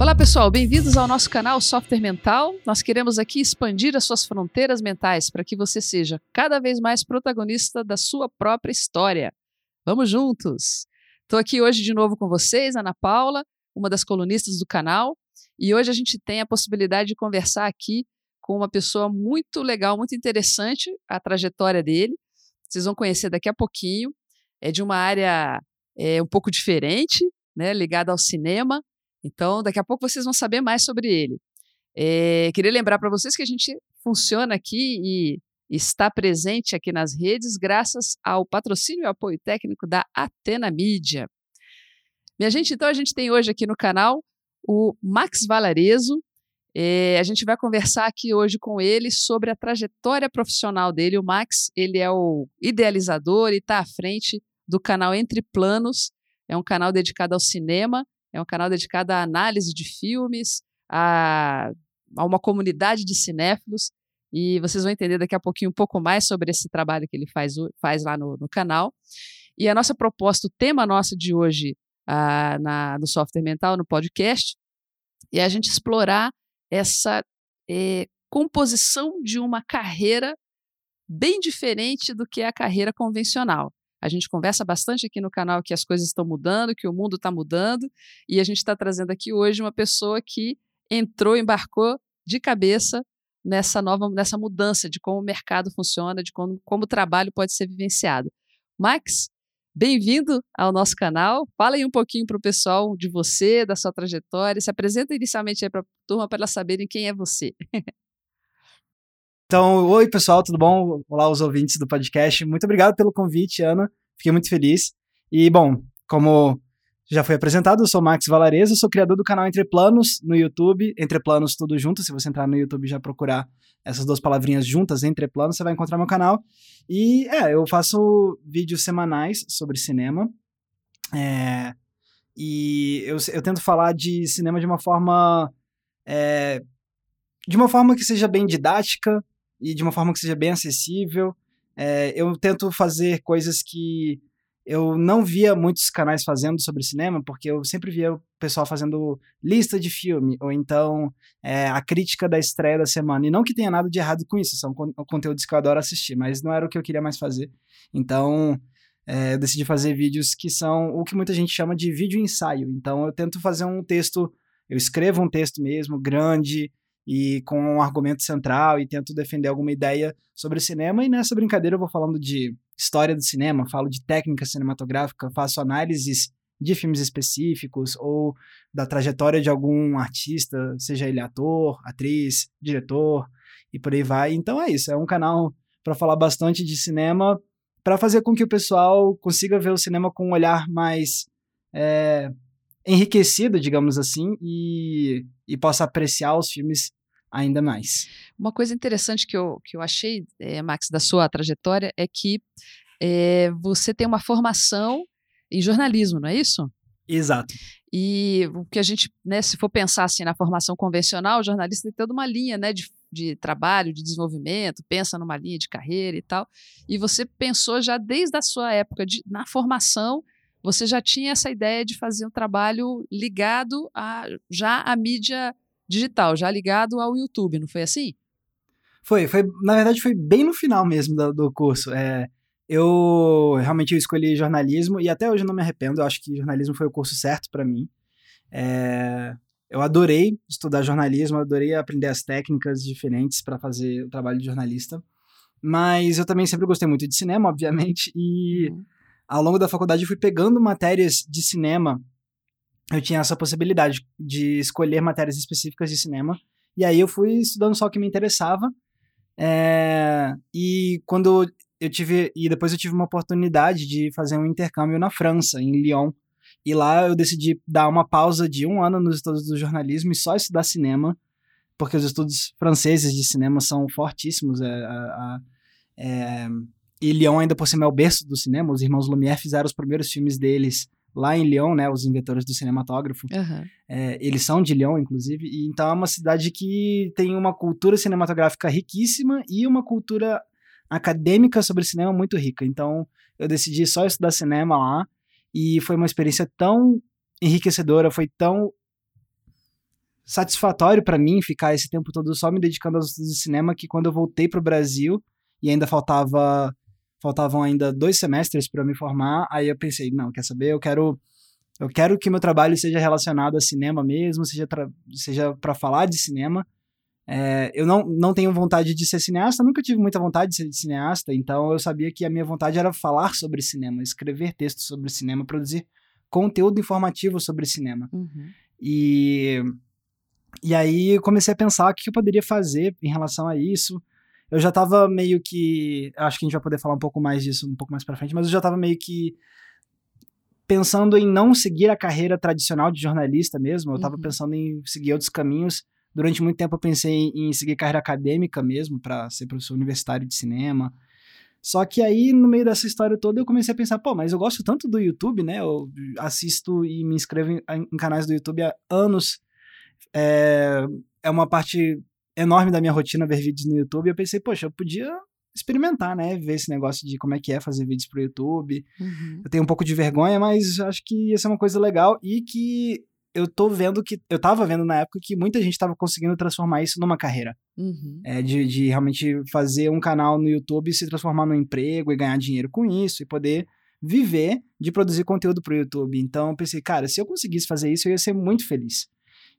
Olá pessoal, bem-vindos ao nosso canal Software Mental. Nós queremos aqui expandir as suas fronteiras mentais para que você seja cada vez mais protagonista da sua própria história. Vamos juntos! Estou aqui hoje de novo com vocês, Ana Paula, uma das colunistas do canal, e hoje a gente tem a possibilidade de conversar aqui com uma pessoa muito legal, muito interessante, a trajetória dele. Vocês vão conhecer daqui a pouquinho. É de uma área é, um pouco diferente, né, ligada ao cinema. Então, daqui a pouco vocês vão saber mais sobre ele. É, queria lembrar para vocês que a gente funciona aqui e está presente aqui nas redes graças ao patrocínio e apoio técnico da Atena Mídia. Minha gente, então a gente tem hoje aqui no canal o Max Valarezo. É, a gente vai conversar aqui hoje com ele sobre a trajetória profissional dele. O Max, ele é o idealizador e está à frente do canal Entre Planos. É um canal dedicado ao cinema é um canal dedicado à análise de filmes, a, a uma comunidade de cinéfilos. E vocês vão entender daqui a pouquinho um pouco mais sobre esse trabalho que ele faz, faz lá no, no canal. E a nossa proposta, o tema nosso de hoje uh, na, no Software Mental, no podcast, é a gente explorar essa é, composição de uma carreira bem diferente do que é a carreira convencional. A gente conversa bastante aqui no canal que as coisas estão mudando, que o mundo está mudando, e a gente está trazendo aqui hoje uma pessoa que entrou, embarcou de cabeça nessa nova, nessa mudança de como o mercado funciona, de como, como o trabalho pode ser vivenciado. Max, bem-vindo ao nosso canal. Fala aí um pouquinho para o pessoal de você, da sua trajetória. Se apresenta inicialmente para a turma para elas saberem quem é você. Então, oi pessoal, tudo bom? Olá, os ouvintes do podcast. Muito obrigado pelo convite, Ana. Fiquei muito feliz. E, bom, como já foi apresentado, eu sou Max Valarezo, sou criador do canal Entre Planos no YouTube. Entre Planos, tudo junto. Se você entrar no YouTube e já procurar essas duas palavrinhas juntas, Entre Planos, você vai encontrar meu canal. E, é, eu faço vídeos semanais sobre cinema. É, e eu, eu tento falar de cinema de uma forma. É, de uma forma que seja bem didática, e de uma forma que seja bem acessível. É, eu tento fazer coisas que eu não via muitos canais fazendo sobre cinema, porque eu sempre via o pessoal fazendo lista de filme, ou então é, a crítica da estreia da semana. E não que tenha nada de errado com isso, são conteúdos que eu adoro assistir, mas não era o que eu queria mais fazer. Então, é, eu decidi fazer vídeos que são o que muita gente chama de vídeo ensaio. Então, eu tento fazer um texto, eu escrevo um texto mesmo, grande, e com um argumento central e tento defender alguma ideia sobre o cinema. E nessa brincadeira eu vou falando de história do cinema, falo de técnica cinematográfica, faço análises de filmes específicos ou da trajetória de algum artista, seja ele ator, atriz, diretor e por aí vai. Então é isso, é um canal para falar bastante de cinema, para fazer com que o pessoal consiga ver o cinema com um olhar mais é, enriquecido, digamos assim, e, e possa apreciar os filmes ainda mais. Uma coisa interessante que eu, que eu achei, é, Max, da sua trajetória é que é, você tem uma formação em jornalismo, não é isso? Exato. E o que a gente, né, se for pensar assim na formação convencional, o jornalista tem toda uma linha né, de, de trabalho, de desenvolvimento, pensa numa linha de carreira e tal. E você pensou já desde a sua época de, na formação você já tinha essa ideia de fazer um trabalho ligado a já à mídia digital, já ligado ao YouTube, não foi assim? Foi, foi na verdade foi bem no final mesmo do, do curso. É, eu realmente eu escolhi jornalismo e até hoje eu não me arrependo. Eu acho que jornalismo foi o curso certo para mim. É, eu adorei estudar jornalismo, adorei aprender as técnicas diferentes para fazer o trabalho de jornalista. Mas eu também sempre gostei muito de cinema, obviamente, e uhum ao longo da faculdade eu fui pegando matérias de cinema. Eu tinha essa possibilidade de escolher matérias específicas de cinema. E aí eu fui estudando só o que me interessava. É, e quando eu tive. E depois eu tive uma oportunidade de fazer um intercâmbio na França, em Lyon. E lá eu decidi dar uma pausa de um ano nos estudos do jornalismo e só estudar cinema, porque os estudos franceses de cinema são fortíssimos. É, é, e Lyon ainda por cima é o berço do cinema. Os irmãos Lumière fizeram os primeiros filmes deles lá em Lyon, né? Os inventores do cinematógrafo. Uhum. É, eles são de Lyon, inclusive. E então é uma cidade que tem uma cultura cinematográfica riquíssima e uma cultura acadêmica sobre cinema muito rica. Então eu decidi só estudar cinema lá. E foi uma experiência tão enriquecedora, foi tão satisfatório para mim ficar esse tempo todo só me dedicando aos estudos de cinema que quando eu voltei pro Brasil e ainda faltava faltavam ainda dois semestres para me formar, aí eu pensei, não, quer saber, eu quero eu quero que meu trabalho seja relacionado a cinema mesmo, seja seja para falar de cinema. É, eu não, não tenho vontade de ser cineasta, nunca tive muita vontade de ser cineasta, então eu sabia que a minha vontade era falar sobre cinema, escrever textos sobre cinema, produzir conteúdo informativo sobre cinema. Uhum. E, e aí comecei a pensar o que eu poderia fazer em relação a isso. Eu já estava meio que. Acho que a gente vai poder falar um pouco mais disso um pouco mais pra frente, mas eu já estava meio que pensando em não seguir a carreira tradicional de jornalista mesmo. Eu estava uhum. pensando em seguir outros caminhos. Durante muito tempo eu pensei em seguir carreira acadêmica mesmo, para ser professor universitário de cinema. Só que aí, no meio dessa história toda, eu comecei a pensar, pô, mas eu gosto tanto do YouTube, né? Eu assisto e me inscrevo em, em canais do YouTube há anos. É, é uma parte enorme da minha rotina ver vídeos no YouTube. E eu pensei, poxa, eu podia experimentar, né? Ver esse negócio de como é que é fazer vídeos pro YouTube. Uhum. Eu tenho um pouco de vergonha, mas acho que ia ser uma coisa legal e que eu tô vendo que. Eu tava vendo na época que muita gente tava conseguindo transformar isso numa carreira. Uhum. É, de, de realmente fazer um canal no YouTube e se transformar num emprego e ganhar dinheiro com isso e poder viver de produzir conteúdo pro YouTube. Então eu pensei, cara, se eu conseguisse fazer isso, eu ia ser muito feliz.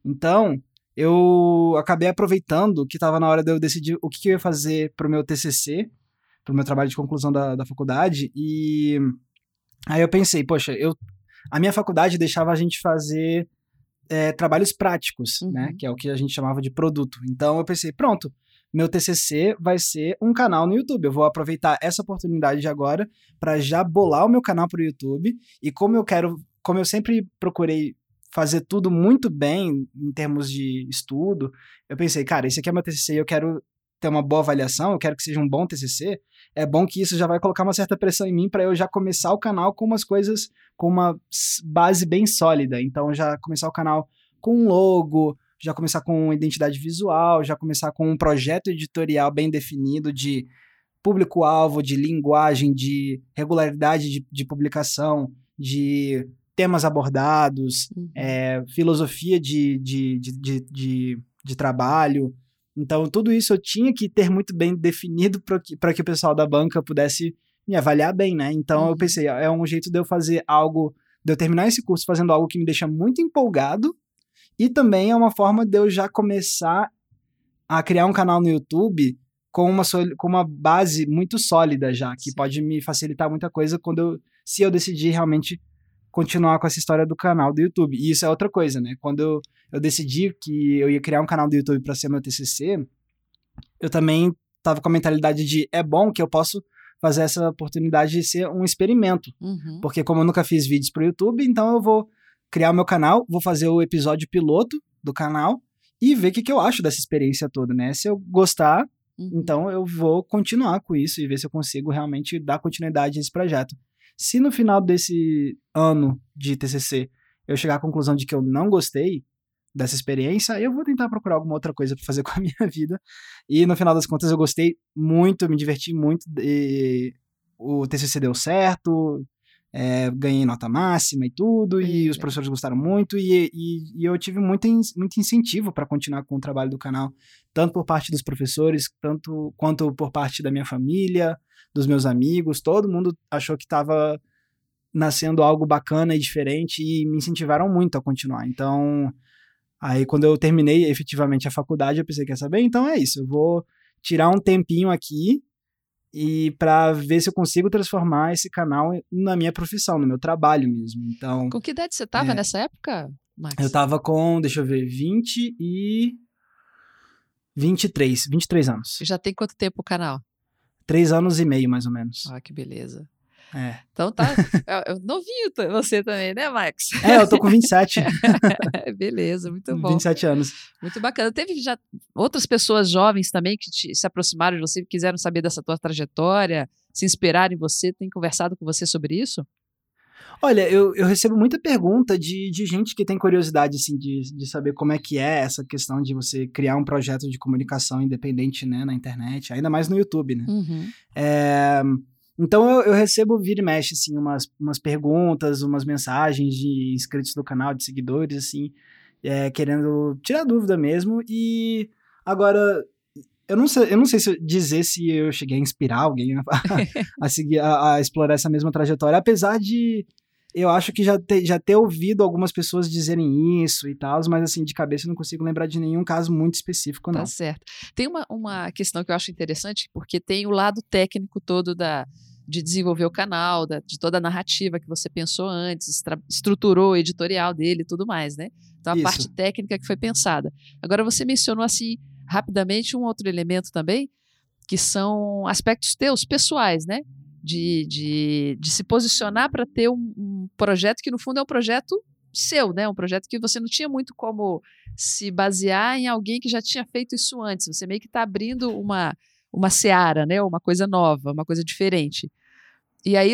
Então, eu acabei aproveitando que estava na hora de eu decidir o que, que eu ia fazer pro meu TCC, pro meu trabalho de conclusão da, da faculdade, e aí eu pensei, poxa, eu, a minha faculdade deixava a gente fazer é, trabalhos práticos, né, uhum. né? Que é o que a gente chamava de produto. Então eu pensei, pronto, meu TCC vai ser um canal no YouTube. Eu vou aproveitar essa oportunidade de agora para já bolar o meu canal para o YouTube. E como eu quero, como eu sempre procurei fazer tudo muito bem em termos de estudo, eu pensei, cara, esse aqui é meu TCC eu quero ter uma boa avaliação, eu quero que seja um bom TCC, é bom que isso já vai colocar uma certa pressão em mim para eu já começar o canal com umas coisas, com uma base bem sólida. Então, já começar o canal com um logo, já começar com uma identidade visual, já começar com um projeto editorial bem definido de público-alvo, de linguagem, de regularidade de, de publicação, de temas abordados, uhum. é, filosofia de, de, de, de, de, trabalho, então, tudo isso eu tinha que ter muito bem definido para que, que o pessoal da banca pudesse me avaliar bem, né? Então, uhum. eu pensei, é um jeito de eu fazer algo, de eu terminar esse curso fazendo algo que me deixa muito empolgado e também é uma forma de eu já começar a criar um canal no YouTube com uma, com uma base muito sólida já, que Sim. pode me facilitar muita coisa quando eu, se eu decidir realmente continuar com essa história do canal do YouTube. E isso é outra coisa, né? Quando eu, eu decidi que eu ia criar um canal do YouTube para ser meu TCC, eu também tava com a mentalidade de é bom que eu posso fazer essa oportunidade de ser um experimento. Uhum. Porque como eu nunca fiz vídeos pro YouTube, então eu vou criar o meu canal, vou fazer o episódio piloto do canal e ver o que, que eu acho dessa experiência toda, né? Se eu gostar, uhum. então eu vou continuar com isso e ver se eu consigo realmente dar continuidade a esse projeto. Se no final desse ano de TCC eu chegar à conclusão de que eu não gostei dessa experiência, eu vou tentar procurar alguma outra coisa para fazer com a minha vida. E no final das contas eu gostei muito, me diverti muito. E o TCC deu certo, é, ganhei nota máxima e tudo, e os professores gostaram muito, e, e, e eu tive muito, muito incentivo para continuar com o trabalho do canal, tanto por parte dos professores, tanto quanto por parte da minha família, dos meus amigos, todo mundo achou que estava nascendo algo bacana e diferente e me incentivaram muito a continuar. Então, aí quando eu terminei efetivamente a faculdade, eu pensei, quer saber? Então é isso, eu vou tirar um tempinho aqui e para ver se eu consigo transformar esse canal na minha profissão, no meu trabalho mesmo. Então, com que idade você estava é, nessa época, Max? Eu estava com, deixa eu ver, 20 e 23, 23 anos. Já tem quanto tempo o canal? Três anos e meio, mais ou menos. Ah, que beleza. É. Então tá. É, é novinho você também, né, Max? É, eu tô com 27. Beleza, muito bom. 27 anos. Muito bacana. Teve já outras pessoas jovens também que te, se aproximaram de você, quiseram saber dessa tua trajetória, se inspiraram em você, tem conversado com você sobre isso? Olha, eu, eu recebo muita pergunta de, de gente que tem curiosidade, assim, de, de saber como é que é essa questão de você criar um projeto de comunicação independente, né, na internet, ainda mais no YouTube, né? Uhum. É, então eu, eu, recebo vira e mexe, assim, umas, umas perguntas, umas mensagens de inscritos do canal, de seguidores, assim, é, querendo tirar dúvida mesmo. E agora, eu não sei, eu não sei se dizer se eu cheguei a inspirar alguém a, a seguir, a, a, explorar essa mesma trajetória, apesar de eu acho que já, te, já ter ouvido algumas pessoas dizerem isso e tal, mas assim, de cabeça eu não consigo lembrar de nenhum caso muito específico, não. Tá certo. Tem uma, uma questão que eu acho interessante, porque tem o lado técnico todo da, de desenvolver o canal, da, de toda a narrativa que você pensou antes, estruturou o editorial dele e tudo mais, né? Então, a Isso. parte técnica que foi pensada. Agora, você mencionou, assim, rapidamente, um outro elemento também, que são aspectos teus, pessoais, né? De, de, de se posicionar para ter um, um projeto que, no fundo, é um projeto seu, né? Um projeto que você não tinha muito como se basear em alguém que já tinha feito isso antes. Você meio que está abrindo uma, uma seara, né? Uma coisa nova, uma coisa diferente. E aí,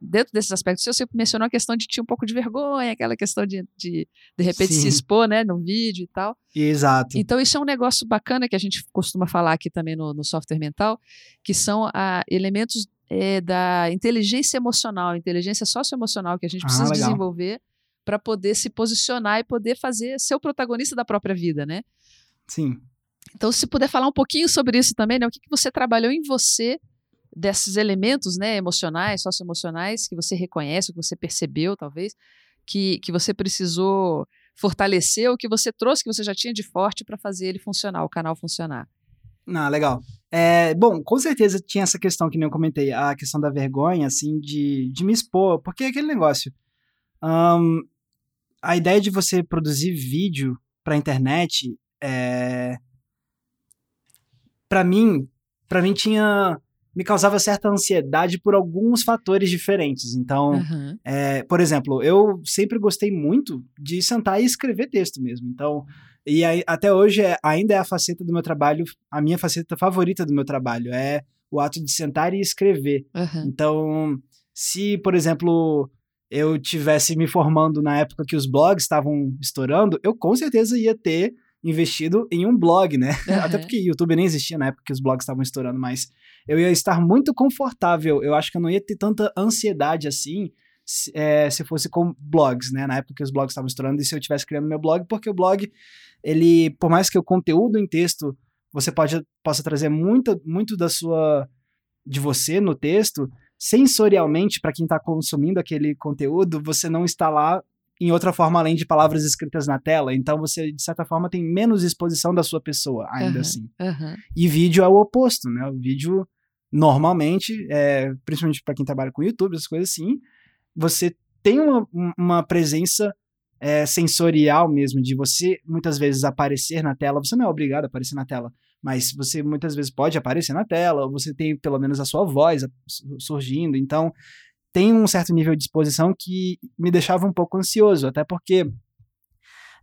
dentro desses aspectos, você mencionou a questão de ter um pouco de vergonha, aquela questão de, de, de repente, Sim. se expor, né, no vídeo e tal. Exato. Então, isso é um negócio bacana que a gente costuma falar aqui também no, no software mental, que são a, elementos é, da inteligência emocional, inteligência socioemocional que a gente ah, precisa legal. desenvolver para poder se posicionar e poder fazer ser o protagonista da própria vida, né? Sim. Então, se puder falar um pouquinho sobre isso também, né? O que, que você trabalhou em você desses elementos né, emocionais, socioemocionais, que você reconhece, que você percebeu, talvez, que, que você precisou fortalecer, ou que você trouxe, que você já tinha de forte para fazer ele funcionar, o canal funcionar. Ah, legal. É, bom, com certeza tinha essa questão que nem eu comentei, a questão da vergonha, assim, de, de me expor, porque é aquele negócio. Um, a ideia de você produzir vídeo para internet, é, para mim, para mim tinha me causava certa ansiedade por alguns fatores diferentes. Então, uhum. é, por exemplo, eu sempre gostei muito de sentar e escrever texto mesmo. Então, e aí, até hoje é, ainda é a faceta do meu trabalho, a minha faceta favorita do meu trabalho é o ato de sentar e escrever. Uhum. Então, se, por exemplo, eu tivesse me formando na época que os blogs estavam estourando, eu com certeza ia ter investido em um blog, né? Uhum. Até porque YouTube nem existia na época que os blogs estavam estourando, mas eu ia estar muito confortável. Eu acho que eu não ia ter tanta ansiedade assim se, é, se fosse com blogs, né? Na época que os blogs estavam estourando e se eu estivesse criando meu blog, porque o blog, ele, por mais que o conteúdo em texto você pode, possa trazer muito, muito da sua de você no texto, sensorialmente, para quem está consumindo aquele conteúdo, você não está lá em outra forma além de palavras escritas na tela. Então você, de certa forma, tem menos exposição da sua pessoa, ainda uhum, assim. Uhum. E vídeo é o oposto, né? O vídeo, normalmente, é, principalmente para quem trabalha com YouTube, essas coisas assim, você tem uma, uma presença é, sensorial mesmo, de você muitas vezes aparecer na tela. Você não é obrigado a aparecer na tela, mas você muitas vezes pode aparecer na tela, ou você tem pelo menos a sua voz surgindo. Então, tem um certo nível de exposição que me deixava um pouco ansioso, até porque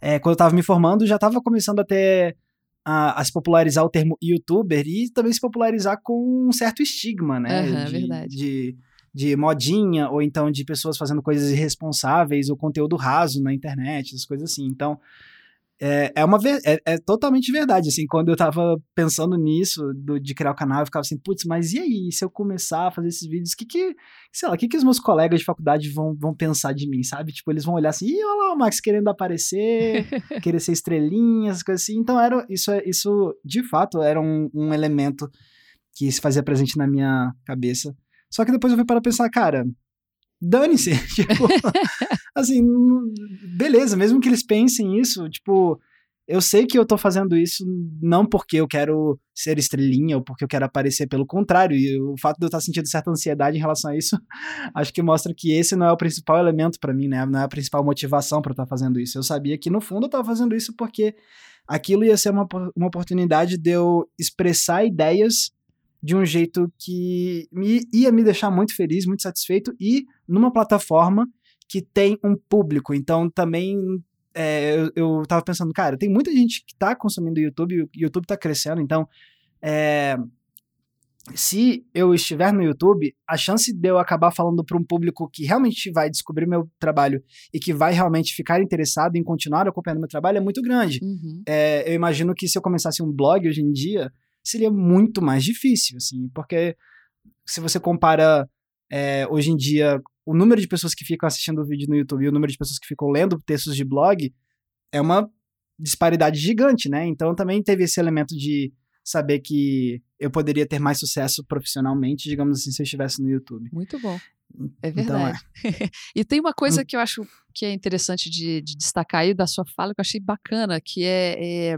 é, quando eu estava me formando já estava começando a ter a, a, se popularizar o termo youtuber e também se popularizar com um certo estigma, né? Uhum, de, verdade. De, de modinha, ou então de pessoas fazendo coisas irresponsáveis, ou conteúdo raso na internet, essas coisas assim. Então, é, é, uma, é, é, totalmente verdade, assim, quando eu tava pensando nisso, do, de criar o canal, eu ficava assim, putz, mas e aí, se eu começar a fazer esses vídeos, que que, sei lá, o que que os meus colegas de faculdade vão, vão pensar de mim, sabe? Tipo, eles vão olhar assim, ih, olha lá o Max querendo aparecer, querer ser estrelinha, essas coisas assim, então era, isso, isso de fato, era um, um elemento que se fazia presente na minha cabeça, só que depois eu fui para pensar, cara, dane-se. tipo, assim, beleza, mesmo que eles pensem isso, tipo, eu sei que eu tô fazendo isso não porque eu quero ser estrelinha ou porque eu quero aparecer, pelo contrário, e o fato de eu estar sentindo certa ansiedade em relação a isso, acho que mostra que esse não é o principal elemento para mim, né? Não é a principal motivação para estar fazendo isso. Eu sabia que no fundo eu tava fazendo isso porque aquilo ia ser uma, uma oportunidade de eu expressar ideias de um jeito que me, ia me deixar muito feliz, muito satisfeito e numa plataforma que tem um público. Então também é, eu, eu tava pensando, cara, tem muita gente que tá consumindo YouTube o YouTube tá crescendo, então é, se eu estiver no YouTube, a chance de eu acabar falando para um público que realmente vai descobrir meu trabalho e que vai realmente ficar interessado em continuar acompanhando meu trabalho é muito grande. Uhum. É, eu imagino que se eu começasse um blog hoje em dia, seria muito mais difícil, assim, porque se você compara é, hoje em dia o número de pessoas que ficam assistindo o vídeo no YouTube e o número de pessoas que ficam lendo textos de blog, é uma disparidade gigante, né? Então também teve esse elemento de saber que eu poderia ter mais sucesso profissionalmente, digamos assim, se eu estivesse no YouTube. Muito bom. É verdade. Então, é. e tem uma coisa hum. que eu acho que é interessante de, de, destacar aí da sua fala, que eu achei bacana, que é, é,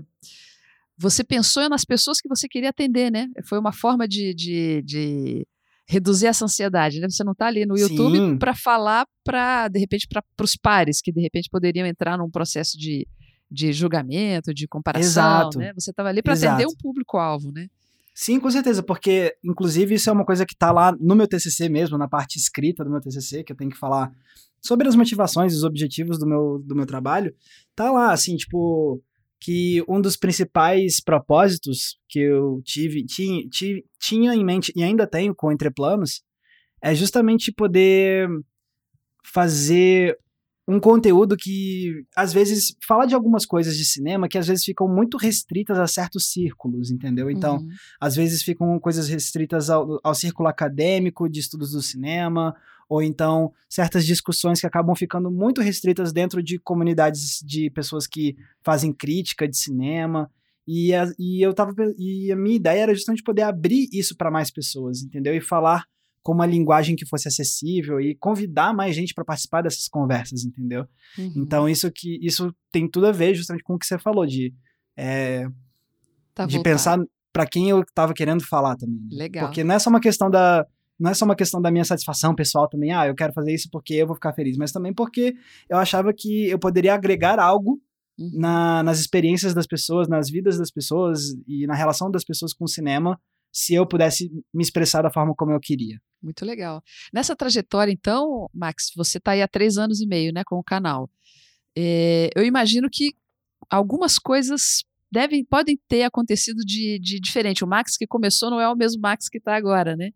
você pensou nas pessoas que você queria atender, né? Foi uma forma de, de, de reduzir essa ansiedade, né? Você não está ali no YouTube para falar para, de repente, para os pares que de repente poderiam entrar num processo de, de julgamento, de comparação, Exato. né? Você estava ali para atender um público-alvo, né? Sim, com certeza, porque inclusive isso é uma coisa que está lá no meu TCC mesmo, na parte escrita do meu TCC, que eu tenho que falar sobre as motivações e os objetivos do meu, do meu trabalho. Tá lá, assim, tipo, que um dos principais propósitos que eu tive, tinha, tinha em mente e ainda tenho com Entreplanos é justamente poder fazer um conteúdo que às vezes fala de algumas coisas de cinema que às vezes ficam muito restritas a certos círculos, entendeu? Então, uhum. às vezes ficam coisas restritas ao, ao círculo acadêmico de estudos do cinema, ou então certas discussões que acabam ficando muito restritas dentro de comunidades de pessoas que fazem crítica de cinema. E a, e eu tava e a minha ideia era justamente poder abrir isso para mais pessoas, entendeu? E falar com uma linguagem que fosse acessível e convidar mais gente para participar dessas conversas, entendeu? Uhum. Então isso que isso tem tudo a ver justamente com o que você falou de é, tá de pensar para quem eu estava querendo falar também. Né? Legal. Porque não é só uma questão da não é só uma questão da minha satisfação pessoal também, ah, eu quero fazer isso porque eu vou ficar feliz, mas também porque eu achava que eu poderia agregar algo uhum. na, nas experiências das pessoas, nas vidas das pessoas e na relação das pessoas com o cinema se eu pudesse me expressar da forma como eu queria. Muito legal. Nessa trajetória, então, Max, você está aí há três anos e meio, né, com o canal. É, eu imagino que algumas coisas devem, podem ter acontecido de, de diferente. O Max que começou não é o mesmo Max que está agora, né?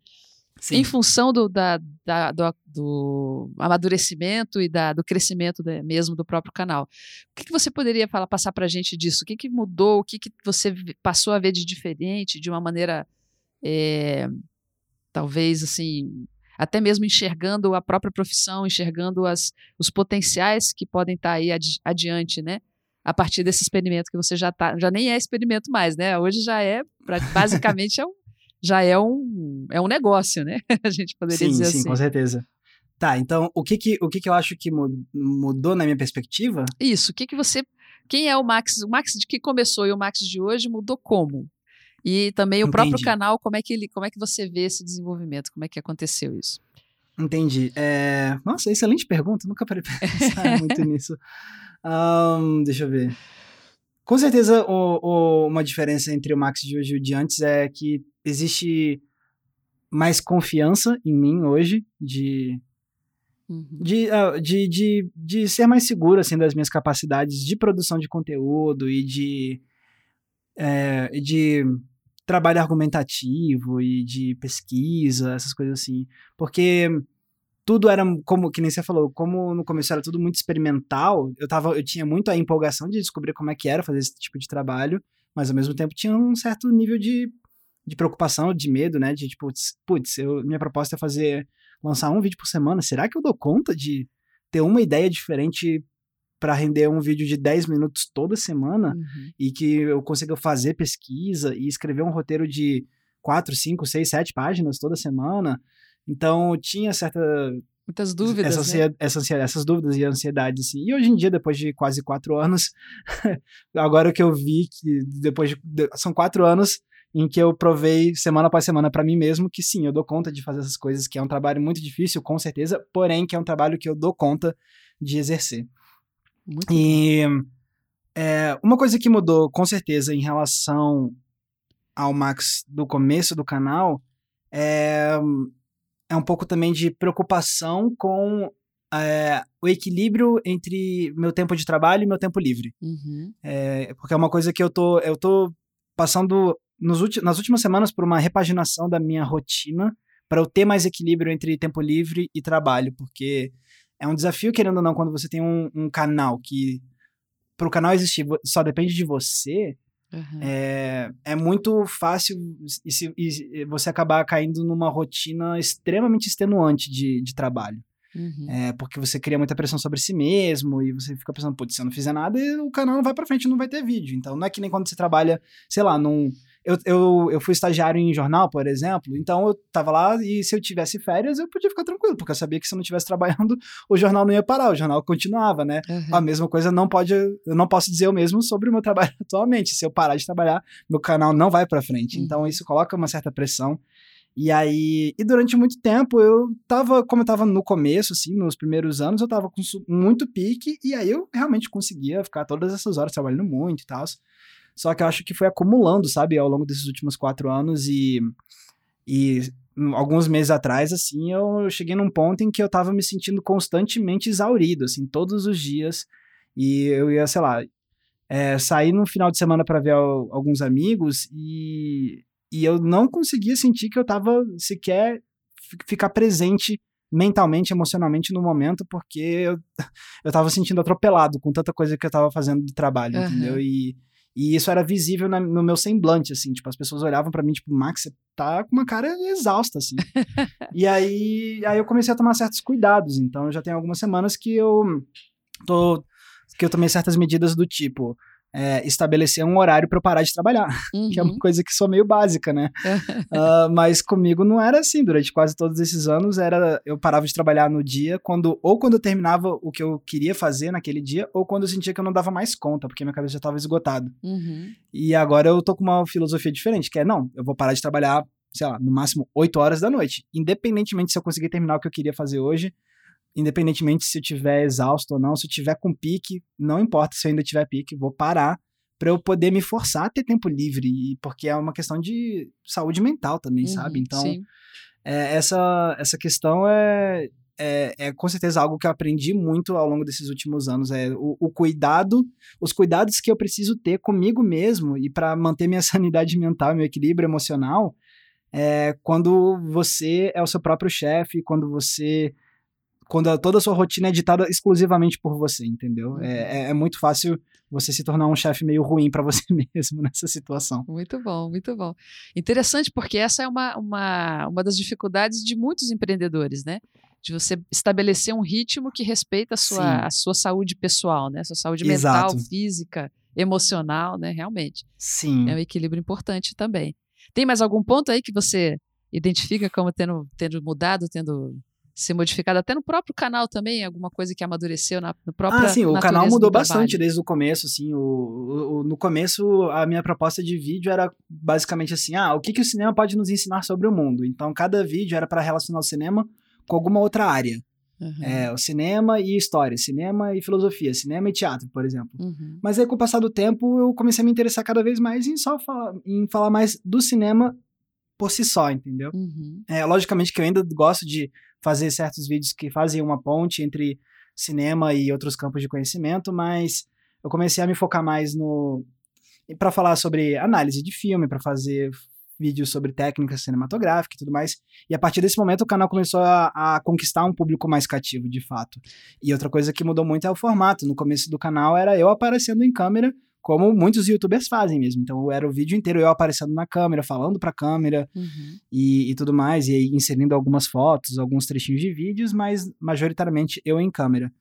Sim. Em função do, da, da, do, do, amadurecimento e da, do crescimento mesmo do próprio canal. O que, que você poderia falar, passar para a gente disso? O que, que mudou? O que, que você passou a ver de diferente, de uma maneira é, talvez assim, até mesmo enxergando a própria profissão, enxergando as, os potenciais que podem estar tá aí adi adiante, né? A partir desse experimento que você já tá, já nem é experimento mais, né? Hoje já é, basicamente é um, já é um, é um negócio, né? A gente poderia sim, dizer sim, assim. Sim, com certeza. Tá, então o que que, o que que eu acho que mudou na minha perspectiva? Isso, o que que você, quem é o Max, o Max de que começou e o Max de hoje mudou como? E também o Entendi. próprio canal, como é que ele, como é que você vê esse desenvolvimento? Como é que aconteceu isso? Entendi. É... Nossa, excelente pergunta. Nunca parei pra pensar muito nisso. Um, deixa eu ver. Com certeza, o, o, uma diferença entre o Max de hoje e o de antes é que existe mais confiança em mim hoje de uhum. de, uh, de, de, de ser mais seguro assim das minhas capacidades de produção de conteúdo e de é, de trabalho argumentativo e de pesquisa, essas coisas assim. Porque tudo era como que nem você falou, como no começo era tudo muito experimental, eu tava eu tinha muito a empolgação de descobrir como é que era fazer esse tipo de trabalho, mas ao mesmo tempo tinha um certo nível de, de preocupação, de medo, né, de tipo, putz, eu, minha proposta é fazer lançar um vídeo por semana, será que eu dou conta de ter uma ideia diferente para render um vídeo de 10 minutos toda semana uhum. e que eu consiga fazer pesquisa e escrever um roteiro de 4, 5, 6, 7 páginas toda semana. Então, tinha certa muitas dúvidas, essa, né? essa, essas dúvidas e ansiedades, assim. E hoje em dia, depois de quase quatro anos, agora que eu vi que depois de, são quatro anos em que eu provei semana após semana para mim mesmo que sim, eu dou conta de fazer essas coisas, que é um trabalho muito difícil, com certeza, porém que é um trabalho que eu dou conta de exercer. Muito e é, uma coisa que mudou, com certeza, em relação ao Max do começo do canal é, é um pouco também de preocupação com é, o equilíbrio entre meu tempo de trabalho e meu tempo livre. Uhum. É, porque é uma coisa que eu tô, eu tô passando nas últimas semanas por uma repaginação da minha rotina para eu ter mais equilíbrio entre tempo livre e trabalho, porque é um desafio, querendo ou não, quando você tem um, um canal que, para o canal existir, só depende de você. Uhum. É, é muito fácil e, se, e você acabar caindo numa rotina extremamente extenuante de, de trabalho. Uhum. É, porque você cria muita pressão sobre si mesmo e você fica pensando, putz, se eu não fizer nada, o canal não vai pra frente, não vai ter vídeo. Então não é que nem quando você trabalha, sei lá, num. Eu, eu, eu fui estagiário em jornal, por exemplo, então eu tava lá e se eu tivesse férias, eu podia ficar tranquilo, porque eu sabia que se eu não estivesse trabalhando, o jornal não ia parar, o jornal continuava, né? Uhum. A mesma coisa não pode, eu não posso dizer o mesmo sobre o meu trabalho atualmente. Se eu parar de trabalhar, meu canal não vai para frente. Então, uhum. Então isso coloca uma certa pressão. E aí, e durante muito tempo eu tava, como eu tava no começo, assim, nos primeiros anos, eu tava com muito pique, e aí eu realmente conseguia ficar todas essas horas trabalhando muito e tal. Só que eu acho que foi acumulando, sabe, ao longo desses últimos quatro anos e, e alguns meses atrás, assim, eu cheguei num ponto em que eu tava me sentindo constantemente exaurido, assim, todos os dias. E eu ia, sei lá, é, sair no final de semana para ver alguns amigos e e eu não conseguia sentir que eu tava sequer ficar presente mentalmente, emocionalmente no momento, porque eu, eu tava sentindo atropelado com tanta coisa que eu tava fazendo do trabalho, uhum. entendeu? E, e isso era visível na, no meu semblante, assim, tipo, as pessoas olhavam para mim, tipo, Max, você tá com uma cara exausta, assim. e aí, aí eu comecei a tomar certos cuidados, então já tem algumas semanas que eu tô, que eu tomei certas medidas do tipo, é, estabelecer um horário para eu parar de trabalhar, uhum. que é uma uhum. coisa que sou meio básica, né? uh, mas comigo não era assim. Durante quase todos esses anos, era eu parava de trabalhar no dia quando ou quando eu terminava o que eu queria fazer naquele dia, ou quando eu sentia que eu não dava mais conta, porque minha cabeça já estava esgotada. Uhum. E agora eu tô com uma filosofia diferente, que é não, eu vou parar de trabalhar, sei lá, no máximo 8 horas da noite, independentemente se eu conseguir terminar o que eu queria fazer hoje independentemente se eu tiver exausto ou não, se eu tiver com pique, não importa se eu ainda tiver pique, vou parar para eu poder me forçar a ter tempo livre, porque é uma questão de saúde mental também, uhum, sabe? Então, é, essa, essa questão é, é, é, com certeza algo que eu aprendi muito ao longo desses últimos anos. É o, o cuidado, os cuidados que eu preciso ter comigo mesmo e para manter minha sanidade mental, meu equilíbrio emocional, é quando você é o seu próprio chefe, quando você quando a, toda a sua rotina é ditada exclusivamente por você, entendeu? Uhum. É, é, é, muito fácil você se tornar um chefe meio ruim para você mesmo nessa situação. Muito bom, muito bom. Interessante porque essa é uma, uma, uma das dificuldades de muitos empreendedores, né? De você estabelecer um ritmo que respeita a sua, a sua saúde pessoal, né? A sua saúde mental, Exato. física, emocional, né? Realmente. Sim. É um equilíbrio importante também. Tem mais algum ponto aí que você identifica como tendo, tendo mudado, tendo ser modificado até no próprio canal também, alguma coisa que amadureceu na, no próprio Ah, sim, o canal mudou bastante desde o começo, assim, o, o, o, no começo a minha proposta de vídeo era basicamente assim, ah, o que, que o cinema pode nos ensinar sobre o mundo? Então, cada vídeo era para relacionar o cinema com alguma outra área. Uhum. É, o cinema e história, cinema e filosofia, cinema e teatro, por exemplo. Uhum. Mas aí, com o passar do tempo, eu comecei a me interessar cada vez mais em só falar, em falar mais do cinema por si só, entendeu? Uhum. É, logicamente que eu ainda gosto de fazer certos vídeos que fazem uma ponte entre cinema e outros campos de conhecimento, mas eu comecei a me focar mais no para falar sobre análise de filme, para fazer vídeos sobre técnica cinematográfica e tudo mais. E a partir desse momento o canal começou a, a, conquistar um público mais cativo, de fato. E outra coisa que mudou muito é o formato. No começo do canal era eu aparecendo em câmera como muitos youtubers fazem mesmo. Então era o vídeo inteiro eu aparecendo na câmera, falando pra câmera uhum. e, e, tudo mais, e aí inserindo algumas fotos, alguns trechinhos de vídeos, mas majoritariamente eu em câmera.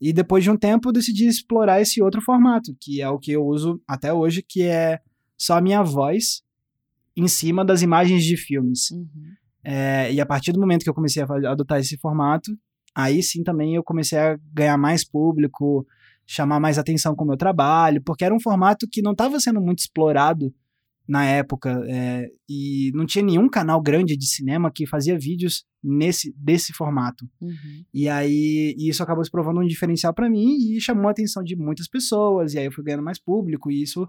E depois de um tempo eu decidi explorar esse outro formato, que é o que eu uso até hoje, que é só a minha voz em cima das imagens de filmes. Uhum. É, e a partir do momento que eu comecei a adotar esse formato, aí sim também eu comecei a ganhar mais público, chamar mais atenção com o meu trabalho, porque era um formato que não estava sendo muito explorado na época é, e não tinha nenhum canal grande de cinema que fazia vídeos nesse desse formato. Uhum. E aí e isso acabou se provando um diferencial para mim e chamou a atenção de muitas pessoas, e aí eu fui ganhando mais público, e isso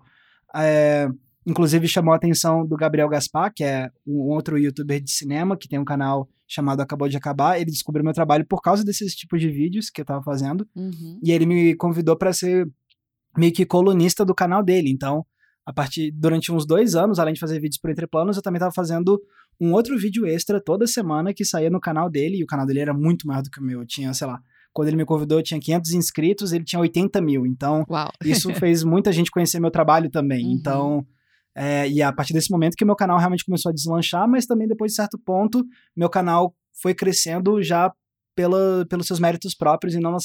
é, inclusive chamou a atenção do Gabriel Gaspar, que é um outro youtuber de cinema que tem um canal chamado Acabou de Acabar. Ele descobriu meu trabalho por causa desses tipos de vídeos que eu tava fazendo. Uhum. E ele me convidou para ser meio que colunista do canal dele. Então, a partir durante uns dois anos, além de fazer vídeos por entreplanos, eu também tava fazendo um outro vídeo extra toda semana que saía no canal dele. E o canal dele era muito maior do que o meu. Eu tinha, sei lá, quando ele me convidou, eu tinha 500 inscritos, ele tinha 80 mil. Então, isso fez muita gente conhecer meu trabalho também. Uhum. Então, é, e a partir desse momento que meu canal realmente começou a deslanchar, mas também depois de certo ponto, meu canal foi crescendo já pela, pelos seus méritos próprios e não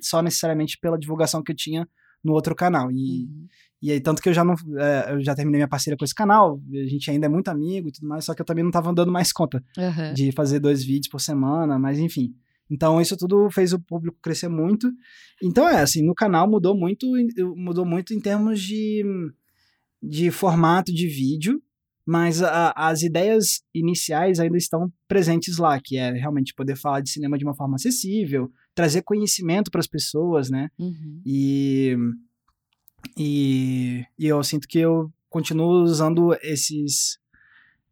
só necessariamente pela divulgação que eu tinha no outro canal. E, uhum. e aí, tanto que eu já não. É, eu já terminei minha parceria com esse canal, a gente ainda é muito amigo e tudo mais, só que eu também não tava dando mais conta uhum. de fazer dois vídeos por semana, mas enfim. Então, isso tudo fez o público crescer muito. Então, é assim, no canal mudou muito, mudou muito em termos de, de formato de vídeo, mas a, as ideias iniciais ainda estão presentes lá, que é realmente poder falar de cinema de uma forma acessível, trazer conhecimento para as pessoas, né? Uhum. E, e, e eu sinto que eu continuo usando esses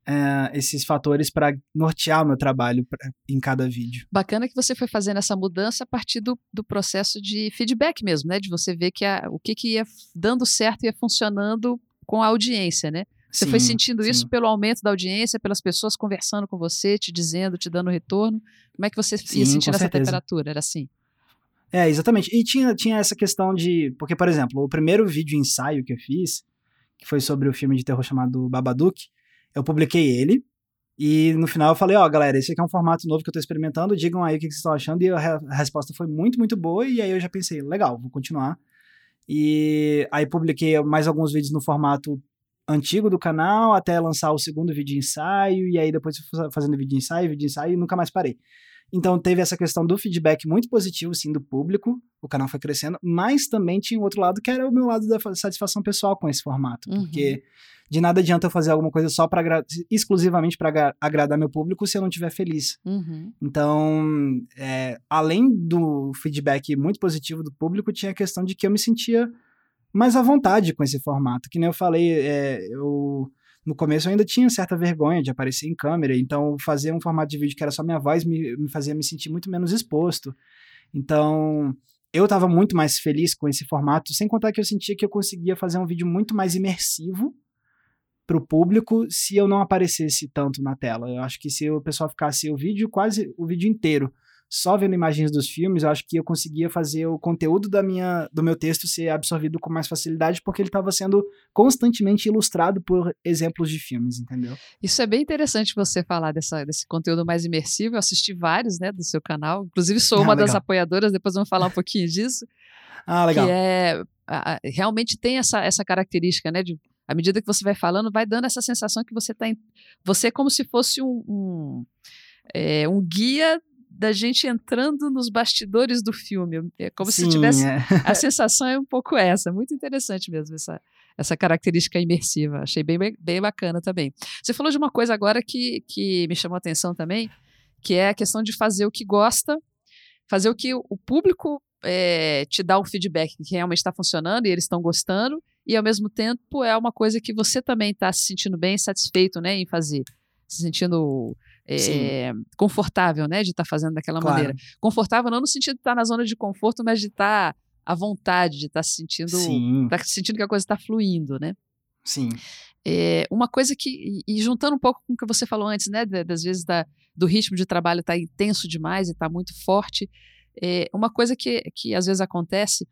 é, esses fatores para nortear o meu trabalho pra, em cada vídeo. Bacana que você foi fazendo essa mudança a partir do, do processo de feedback mesmo, né? De você ver que a, o que, que ia dando certo ia funcionando com a audiência, né? Você sim, foi sentindo sim. isso pelo aumento da audiência, pelas pessoas conversando com você, te dizendo, te dando retorno? Como é que você sim, ia sentindo essa certeza. temperatura? Era assim? É, exatamente. E tinha, tinha essa questão de. Porque, por exemplo, o primeiro vídeo ensaio que eu fiz, que foi sobre o filme de terror chamado Babadook, eu publiquei ele. E no final eu falei, ó, oh, galera, esse aqui é um formato novo que eu tô experimentando, digam aí o que vocês estão achando. E a, re a resposta foi muito, muito boa. E aí eu já pensei, legal, vou continuar. E aí publiquei mais alguns vídeos no formato antigo do canal até lançar o segundo vídeo de ensaio. E aí depois fazendo vídeo de ensaio, vídeo de ensaio e nunca mais parei. Então teve essa questão do feedback muito positivo, sim, do público, o canal foi crescendo, mas também tinha um outro lado que era o meu lado da satisfação pessoal com esse formato, uhum. porque de nada adianta eu fazer alguma coisa só para exclusivamente para agradar meu público se eu não estiver feliz. Uhum. Então, é, além do feedback muito positivo do público, tinha a questão de que eu me sentia mais à vontade com esse formato. Que nem eu falei, é, eu no começo eu ainda tinha certa vergonha de aparecer em câmera, então fazer um formato de vídeo que era só minha voz me, me fazia me sentir muito menos exposto. Então, eu estava muito mais feliz com esse formato, sem contar que eu sentia que eu conseguia fazer um vídeo muito mais imersivo para o público se eu não aparecesse tanto na tela. Eu acho que se o pessoal ficasse o vídeo quase o vídeo inteiro só vendo imagens dos filmes, eu acho que eu conseguia fazer o conteúdo da minha, do meu texto ser absorvido com mais facilidade, porque ele estava sendo constantemente ilustrado por exemplos de filmes, entendeu? Isso é bem interessante você falar dessa, desse conteúdo mais imersivo. Eu assisti vários, né, do seu canal. Inclusive, sou ah, uma legal. das apoiadoras, depois vamos falar um pouquinho disso. Ah, legal. Que é, realmente tem essa, essa característica, né, de à medida que você vai falando, vai dando essa sensação que você está. Você é como se fosse um, um, é, um guia da gente entrando nos bastidores do filme. É como Sim, se tivesse. É. A sensação é um pouco essa. Muito interessante mesmo essa, essa característica imersiva. Achei bem, bem bacana também. Você falou de uma coisa agora que, que me chamou a atenção também, que é a questão de fazer o que gosta, fazer o que o público é, te dá um feedback que realmente está funcionando e eles estão gostando, e ao mesmo tempo é uma coisa que você também está se sentindo bem, satisfeito né, em fazer. Se sentindo é, confortável, né, de estar tá fazendo daquela claro. maneira. Confortável não no sentido de estar tá na zona de conforto, mas de estar tá à vontade, de estar se sentindo, tá sentindo que a coisa está fluindo, né? Sim. É, uma coisa que, e, juntando um pouco com o que você falou antes, né, das vezes da, do ritmo de trabalho estar tá intenso demais e estar tá muito forte, é, uma coisa que, que às vezes acontece